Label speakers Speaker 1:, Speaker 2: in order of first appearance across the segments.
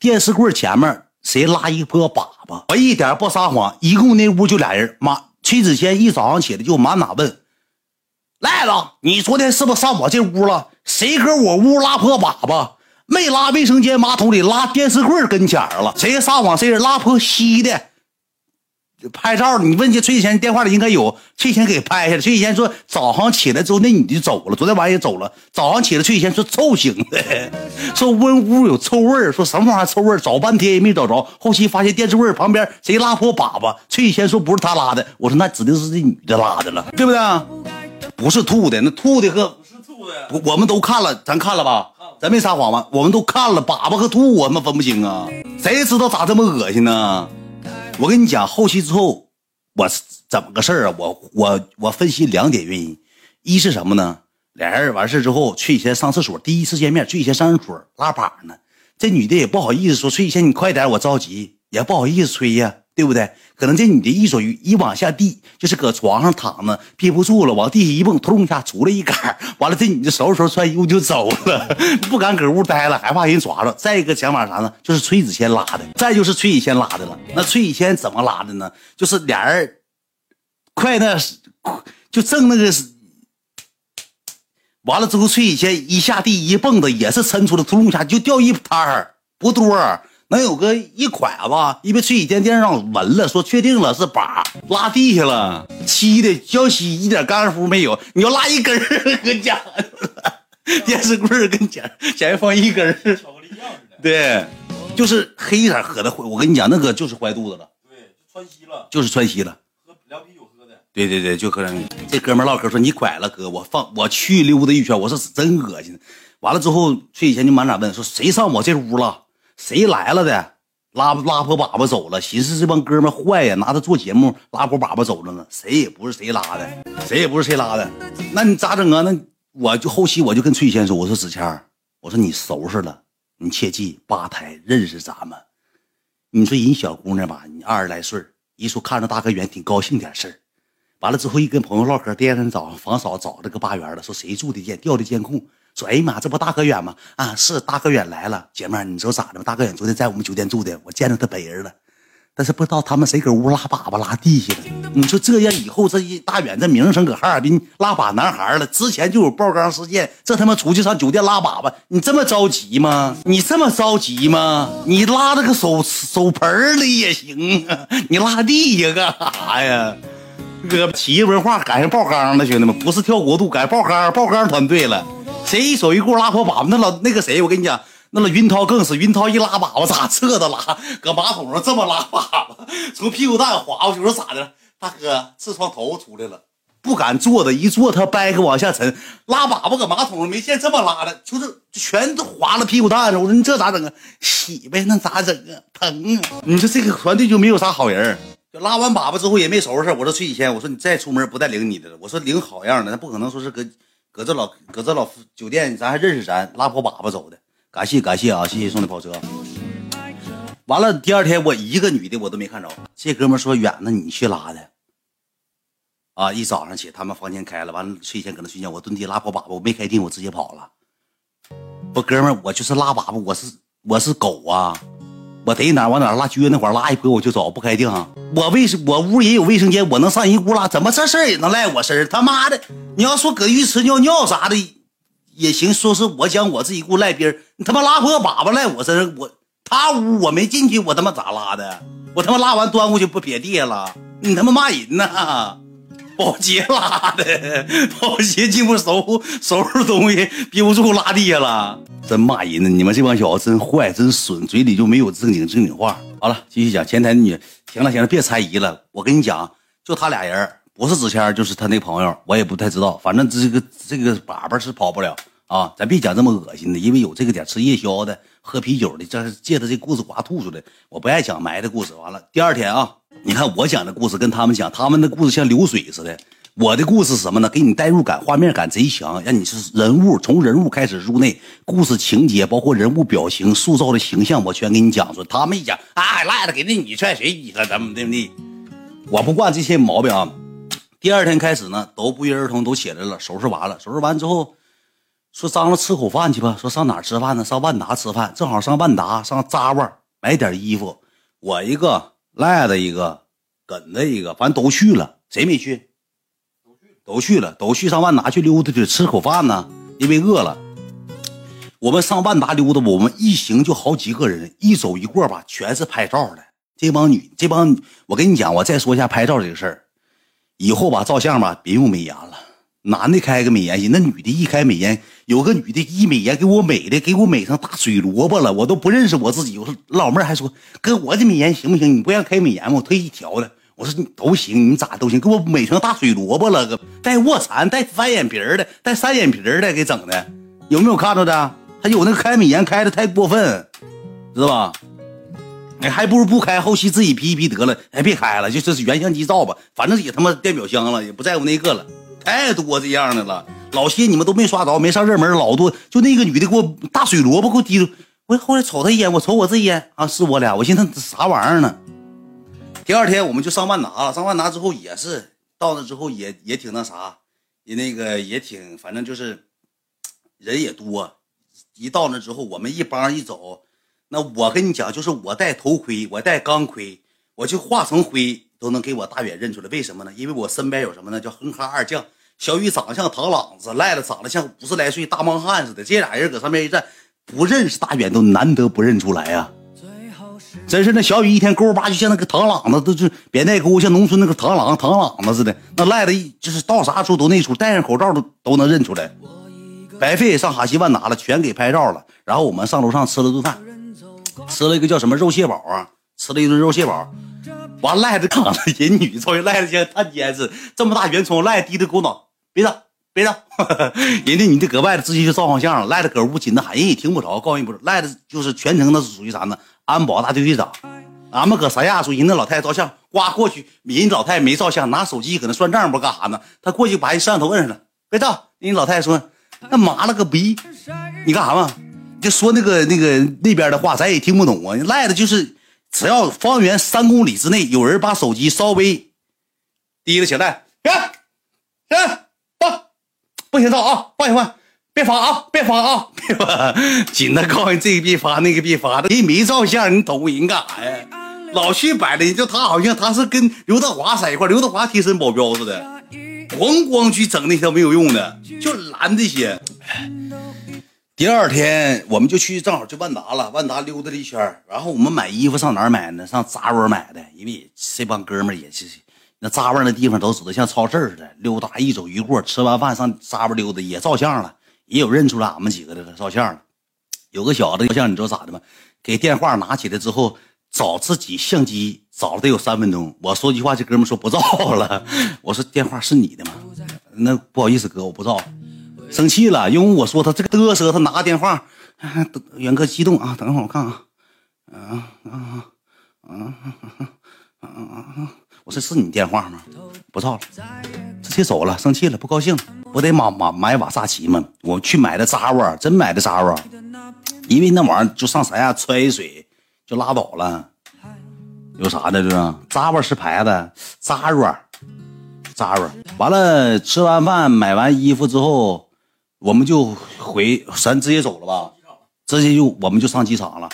Speaker 1: 电视柜前面谁拉一泼粑粑？我一点不撒谎，一共那屋就俩人。妈，崔子谦一早上起来就满哪问，赖子，你昨天是不是上我这屋了？谁搁我屋拉泼粑粑？没拉卫生间马桶里，拉电视柜跟前了。谁撒谎？谁拉泼稀的？拍照，你问去崔以前电话里应该有，崔以前给拍下来。崔以前说早上起来之后那女的走了，昨天晚上也走了。早上起来崔以前说臭醒的，说温屋有臭味儿，说什么玩意儿臭味儿，找半天也没找着。后期发现电视柜旁边谁拉破粑粑？崔以前说不是他拉的，我说那指定是这女的拉的了，对不对？不是吐的，那吐的和
Speaker 2: 不是吐的，
Speaker 1: 我我们都看了，咱看了吧？咱没撒谎吧？我们都看了，粑粑和吐我们分不清啊？谁知道咋这么恶心呢？我跟你讲，后期之后我是怎么个事儿啊？我我我分析两点原因，一是什么呢？俩人完事之后，崔以前上厕所，第一次见面，崔以前上厕所拉粑呢，这女的也不好意思说，崔以前你快点，我着急，也不好意思催呀。对不对？可能这女的一手一往下地，就是搁床上躺着，憋不住了，往地下一蹦，突一下出来一杆 完了，这女的收拾收拾穿衣服就走了，不敢搁屋待了，害怕人抓着。再一个想法啥呢？就是崔子谦拉的，再就是崔以谦拉的了。那崔以谦怎么拉的呢？就是俩人快那，就正那个，完了之后，崔以谦一下地一蹦子，也是抻出来，突隆一下就掉一摊儿，不多。能有个一块吧，因为崔以前电视上闻了，说确定了是把拉地下了，漆的焦漆一点干乎没有。你要拉一根儿 搁家，电视柜跟前前面放一根
Speaker 2: 巧克力样似的。
Speaker 1: 对，就是黑色喝的。我跟你讲，那个就是坏肚子了。
Speaker 2: 对，窜稀了。
Speaker 1: 就是窜稀了。
Speaker 2: 喝凉啤酒喝的。
Speaker 1: 对对对，就喝凉啤。这哥们唠嗑说你拐了哥，我放我去溜达一圈，我说真恶心。完了之后，崔以前就满脸问说谁上我这屋了？谁来了的？拉拉破粑粑走了，寻思这帮哥们坏呀，拿他做节目，拉破粑粑走了呢。谁也不是谁拉的，谁也不是谁拉的。那你咋整啊？那我就后期我就跟崔谦说，我说子谦我说你收拾了，你切记吧台认识咱们。你说人小姑娘吧，你二十来岁一说看着大哥远挺高兴点事儿。完了之后一跟朋友唠嗑，第二天早上房嫂找这个八元了，说谁住的监调的监控。说哎呀妈，这不大哥远吗？啊，是大哥远来了，姐妹你说咋的吗？大哥远昨天在我们酒店住的，我见着他本人了，但是不知道他们谁搁屋拉粑粑拉地下了。你说这样以后这一大远这名声搁哈尔滨拉粑男孩了，之前就有爆缸事件，这他妈出去上酒店拉粑粑，你这么着急吗？你这么着急吗？你拉那个手手盆里也行啊，你拉地下干啥呀？哥，企业文化赶上爆缸了，兄弟们，不是跳国度，赶上爆缸，爆缸团队了。谁一手一过拉破粑粑，那老那个谁，我跟你讲，那老云涛更是云涛一拉粑粑咋侧着拉，搁马桶上这么拉粑粑，从屁股蛋滑过去，我说咋的？大哥，痔疮头出来了，不敢坐的，一坐他掰开往下沉，拉粑粑搁马桶上没见这么拉的，就是全都划了屁股蛋子。我说你这咋整啊？洗呗，那咋整啊？疼啊！你说这个团队就没有啥好人，就拉完粑粑之后也没收拾。我说崔几千，我说你再出门不带领你的了，我说领好样的，那不可能说是搁。搁这老搁这老酒店，咱还认识咱拉破粑粑走的，感谢感谢啊，谢谢送的跑车。完了，第二天我一个女的我都没看着。这哥们说远子你去拉的，啊，一早上起他们房间开了，完了睡前搁那睡觉，我蹲地拉破粑粑，我没开腚，我直接跑了。不，哥们我就是拉粑粑，我是我是狗啊。我逮哪往哪拉，撅那会儿拉一回我就走，不开腚。我卫生我屋也有卫生间，我能上人屋拉，怎么这事儿也能赖我身上？他妈的！你要说搁浴池尿尿啥的也行，说是我讲我自己屋赖边你他妈拉破粑粑赖我身上，我他屋我没进去，我他妈咋拉的？我他妈拉完端过去不撇地下了？你他妈骂人呢？保洁拉的，保洁进屋收收拾东西，憋不住拉地下了，真骂人呢！你们这帮小子真坏，真损，嘴里就没有正经正经话。好了，继续讲前台女，行了行了，别猜疑了。我跟你讲，就他俩人，不是子谦就是他那朋友，我也不太知道。反正这个这个粑粑是跑不了啊！咱别讲这么恶心的，因为有这个点吃夜宵的、喝啤酒的，这是借着这故事刮吐出来。我不爱讲埋的故事。完了，第二天啊。你看我讲的故事跟他们讲，他们的故事像流水似的。我的故事什么呢？给你代入感，画面感贼强，让你是人物，从人物开始入内，故事情节包括人物表情塑造的形象，我全给你讲出来。他们一讲，啊，赖了，给那女踹谁你了，怎么怎么地？我不惯这些毛病啊。第二天开始呢，都不约而同都起来了，收拾完了，收拾完之后，说张罗吃口饭去吧。说上哪吃饭呢？上万达吃饭。正好上万达，上扎沃买点衣服。我一个，赖子一个，梗子一个，反正都去了。谁没去？都去了，都去上万达去溜达去吃口饭呢，因为饿了。我们上万达溜达，我们一行就好几个人，一走一过吧，全是拍照的。这帮女，这帮我跟你讲，我再说一下拍照这个事儿。以后吧，照相吧，别用美颜了。男的开个美颜，那女的一开美颜，有个女的一美颜给我美的，给我美成大水萝卜了，我都不认识我自己。我说老妹儿还说哥，我这美颜行不行？你不让开美颜吗？我特意调的。我说你都行，你咋都行，给我美成大水萝卜了，个带卧蚕、带翻眼皮儿的、带三眼皮儿的，给整的，有没有看着的？还有那个开美颜开的太过分，知道吧？哎，还不如不开，后期自己 P 一 P 得了。哎，别开了，就这是原相机照吧，反正也他妈电表箱了，也不在乎那个了。太多这样的了，老些你们都没刷着，没上热门，老多。就那个女的给我大水萝卜给我滴，我后来瞅她一眼，我瞅我这一眼啊，是我俩，我寻思啥玩意儿呢？第二天我们就上万达了，上万达之后也是到那之后也也挺那啥，也那个也挺，反正就是人也多。一到那之后，我们一帮一走，那我跟你讲，就是我戴头盔，我戴钢盔，我就化成灰都能给我大远认出来。为什么呢？因为我身边有什么呢？叫哼哈二将，小雨长得像唐朗子，赖了长得像五十来岁大莽汉似的。这俩人搁上面一站，不认识大远都难得不认出来呀。真是那小雨一天勾巴就像那个螳螂子，都是扁带沟，像农村那个螳螂螳螂子似的。那赖的，就是到啥时候都那出，戴上口罩都都能认出来。白费上哈西万达了，全给拍照了。然后我们上楼上吃了顿饭，吃了一个叫什么肉蟹堡啊，吃了一顿肉蟹堡。完赖子扛着人女，照样赖子像探监似的，这么大圆葱，赖低着狗脑，别照，别照。人家女的搁外头直接就照上相了，赖子搁屋紧的喊，人也听不着，告诉你不是，赖子就是全程那是属于啥呢？安保大队队长，俺们搁三亚时候，人那老太太照相，呱过去，人老太太没照相，拿手机搁那算账，不干啥呢？他过去把人摄像头摁上了，别照。人老太太说：“那麻了个逼，你干啥嘛？就说那个那个那边的话，咱也听不懂啊。赖的就是，只要方圆三公里之内有人把手机稍微低了起来，别，行，放，不行照啊，放一放。”别发啊！别发啊！别发！紧的告诉你，这个别发，那个别发的。你没照相，你捅人干啥呀？老去摆的，就他好像他是跟刘德华在一块刘德华贴身保镖似的，咣咣去整那些没有用的，就拦这些。第二天我们就去，正好去万达了。万达溜达了一圈，然后我们买衣服上哪儿买呢？上扎窝买的，因为这帮哥们也是那扎窝那地方都知道，像超市似的，溜达一走一过。吃完饭上扎窝溜达，也照相了。也有认出来俺们几个的了，照相了。有个小子照相，你知道咋的吗？给电话拿起来之后，找自己相机找了得有三分钟。我说句话，这哥们说不照了。我说电话是你的吗？那不好意思哥，我不照。生气了，因为我说他这个嘚瑟，他拿个电话。元哥激动啊！等一会儿我看看啊啊啊啊啊啊！我说是你电话吗？不照了，直接走了，生气了，不高兴。不得买买买瓦萨奇吗？我去买的扎沃，真买的扎沃，因为那玩意儿就上三亚揣水就拉倒了。有啥的？这是扎沃是牌子，扎沃，扎沃。完了，吃完饭买完衣服之后，我们就回，咱直接走了吧？直接就我们就上机场了。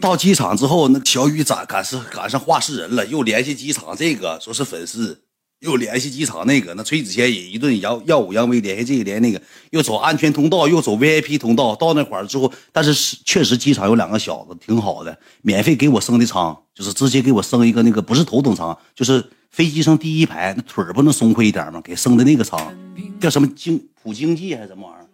Speaker 1: 到机场之后，那小雨赶赶是赶上话事人了，又联系机场这个说是粉丝。又联系机场那个，那崔子谦也一顿耀耀武扬威，联系这个联系那个，又走安全通道，又走 VIP 通道。到那块儿之后，但是是确实机场有两个小子挺好的，免费给我升的舱，就是直接给我升一个那个不是头等舱，就是飞机上第一排，那腿儿不能松快一点吗？给升的那个舱，叫什么经普经济还是什么玩意儿？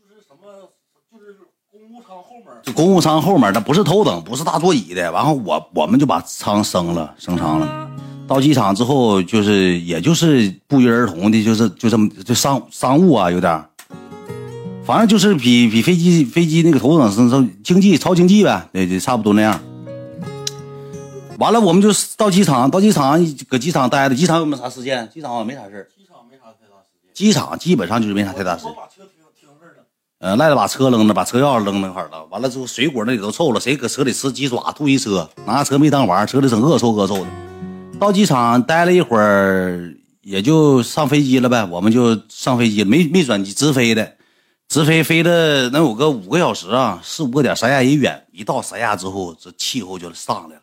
Speaker 2: 就是什么，就是公务舱后面。
Speaker 1: 就公务舱后面，那不是头等，不是大座椅的。然后我我们就把舱升了，升舱了。到机场之后，就是也就是不约而同的，就是就这么就商商务啊，有点反正就是比比飞机飞机那个头等是经济超经济呗，对对，差不多那样。完了，我们就到机场，到机场搁机场待着，机场有没有啥事件？机场好像没啥事
Speaker 2: 机场没啥太大时间。
Speaker 1: 机场基本上就是没啥太大事。
Speaker 2: 把车停停这儿了。
Speaker 1: 呃，赖子把车扔那，把车钥匙扔那块了。完了之后，水果那里都臭了，谁搁车里吃鸡爪吐一车，拿车没当玩车里整恶臭恶臭的。到机场待了一会儿，也就上飞机了呗。我们就上飞机了，没没转机，直飞的。直飞飞了能有个五个小时啊，四五个点，三亚也远。一到三亚之后，这气候就上来了。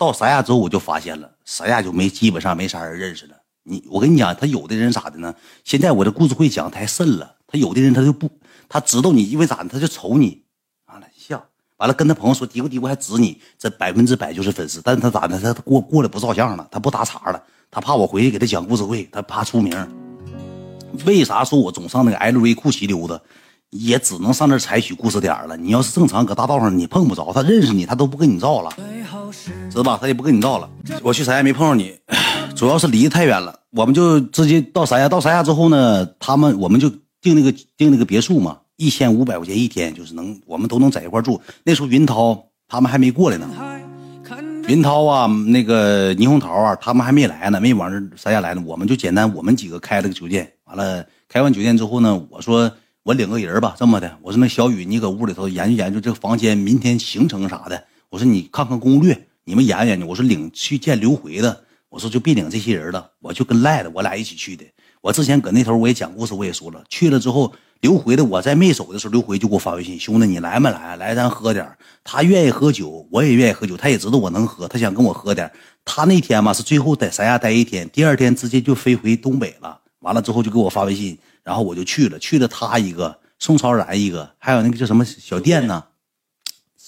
Speaker 1: 到三亚之后，我就发现了，三亚就没基本上没啥人认识了。你我跟你讲，他有的人咋的呢？现在我这故事会讲太深了。他有的人他就不，他知道你因为咋的，他就瞅你，完了笑，完了跟他朋友说嘀咕嘀咕还指你，这百分之百就是粉丝。但是他咋的？他过过来不照相了，他不搭茬了，他怕我回去给他讲故事会，他怕出名。为啥说我总上那个 LV 库奇溜达，也只能上那采取故事点了。你要是正常搁大道上，你碰不着他，认识你他都不跟你照了，知道吧？他也不跟你闹了。我去三亚没碰上你，主要是离得太远了。我们就直接到三亚，到三亚之后呢，他们我们就订那个订那个别墅嘛，一千五百块钱一天，就是能我们都能在一块住。那时候云涛他们还没过来呢，云涛啊，那个霓虹桃啊，他们还没来呢，没往这三亚来呢。我们就简单，我们几个开了个酒店。完了，开完酒店之后呢，我说我领个人吧，这么的，我说那小雨你搁屋里头研究研究这个房间明天行程啥的，我说你看看攻略，你们研究研究。我说领去见刘回的，我说就别领这些人了，我就跟赖的我俩一起去的。我之前搁那头我也讲故事，我也说了，去了之后刘回的我在没走的时候，刘回就给我发微信，兄弟你来没来？来咱喝点他愿意喝酒，我也愿意喝酒，他也知道我能喝，他想跟我喝点他那天嘛是最后在三亚待一天，第二天直接就飞回东北了。完了之后就给我发微信，然后我就去了，去了他一个，宋超然一个，还有那个叫什么小店呢？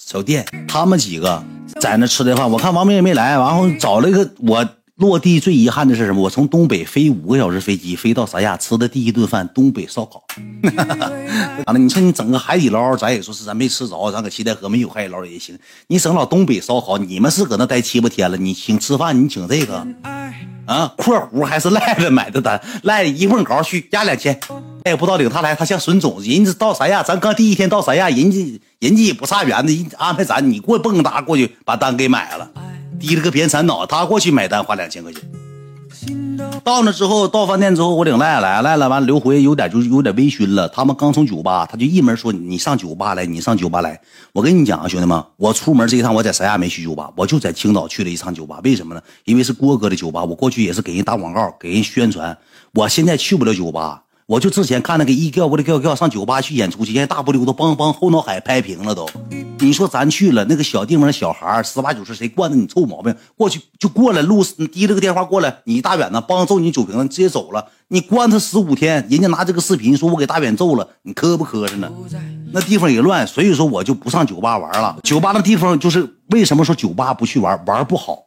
Speaker 1: 小店，他们几个在那吃的饭。我看王明也没来，然后找了一个我落地最遗憾的是什么？我从东北飞五个小时飞机飞到三亚吃的第一顿饭，东北烧烤。完 了，你说你整个海底捞，咱也说是咱没吃着，咱搁七台河没有海底捞也行。你整老东北烧烤，你们是搁那待七八天了，你请吃饭，你请这个。啊，括弧还是赖子买的单，赖一问稿去压两千，他也不知道领他来，他像孙总，人家到三亚，咱刚第一天到三亚，人家人家也不差园子，人安排咱，你过蹦哒过去把单给买了，低了个扁铲脑，他过去买单花两千块钱。到那之后，到饭店之后，我领赖来，赖了完，刘辉有点就是有点微醺了。他们刚从酒吧，他就一门说：“你上酒吧来，你上酒吧来。”我跟你讲啊，兄弟们，我出门这一趟，我在三亚没去酒吧，我就在青岛去了一趟酒吧。为什么呢？因为是郭哥的酒吧，我过去也是给人打广告，给人宣传。我现在去不了酒吧。我就之前看那个一叫过来叫叫上酒吧去演出去，现在大不溜的梆梆后脑海拍平了都。你说咱去了那个小地方的小孩十八九岁，谁惯着你臭毛病？过去就过来录，提了个电话过来，你大远呢，梆揍你酒瓶子，直接走了。你关他十五天，人家拿这个视频说我给大远揍了，你磕不磕碜呢？那地方也乱，所以说我就不上酒吧玩了。酒吧那地方就是为什么说酒吧不去玩，玩不好。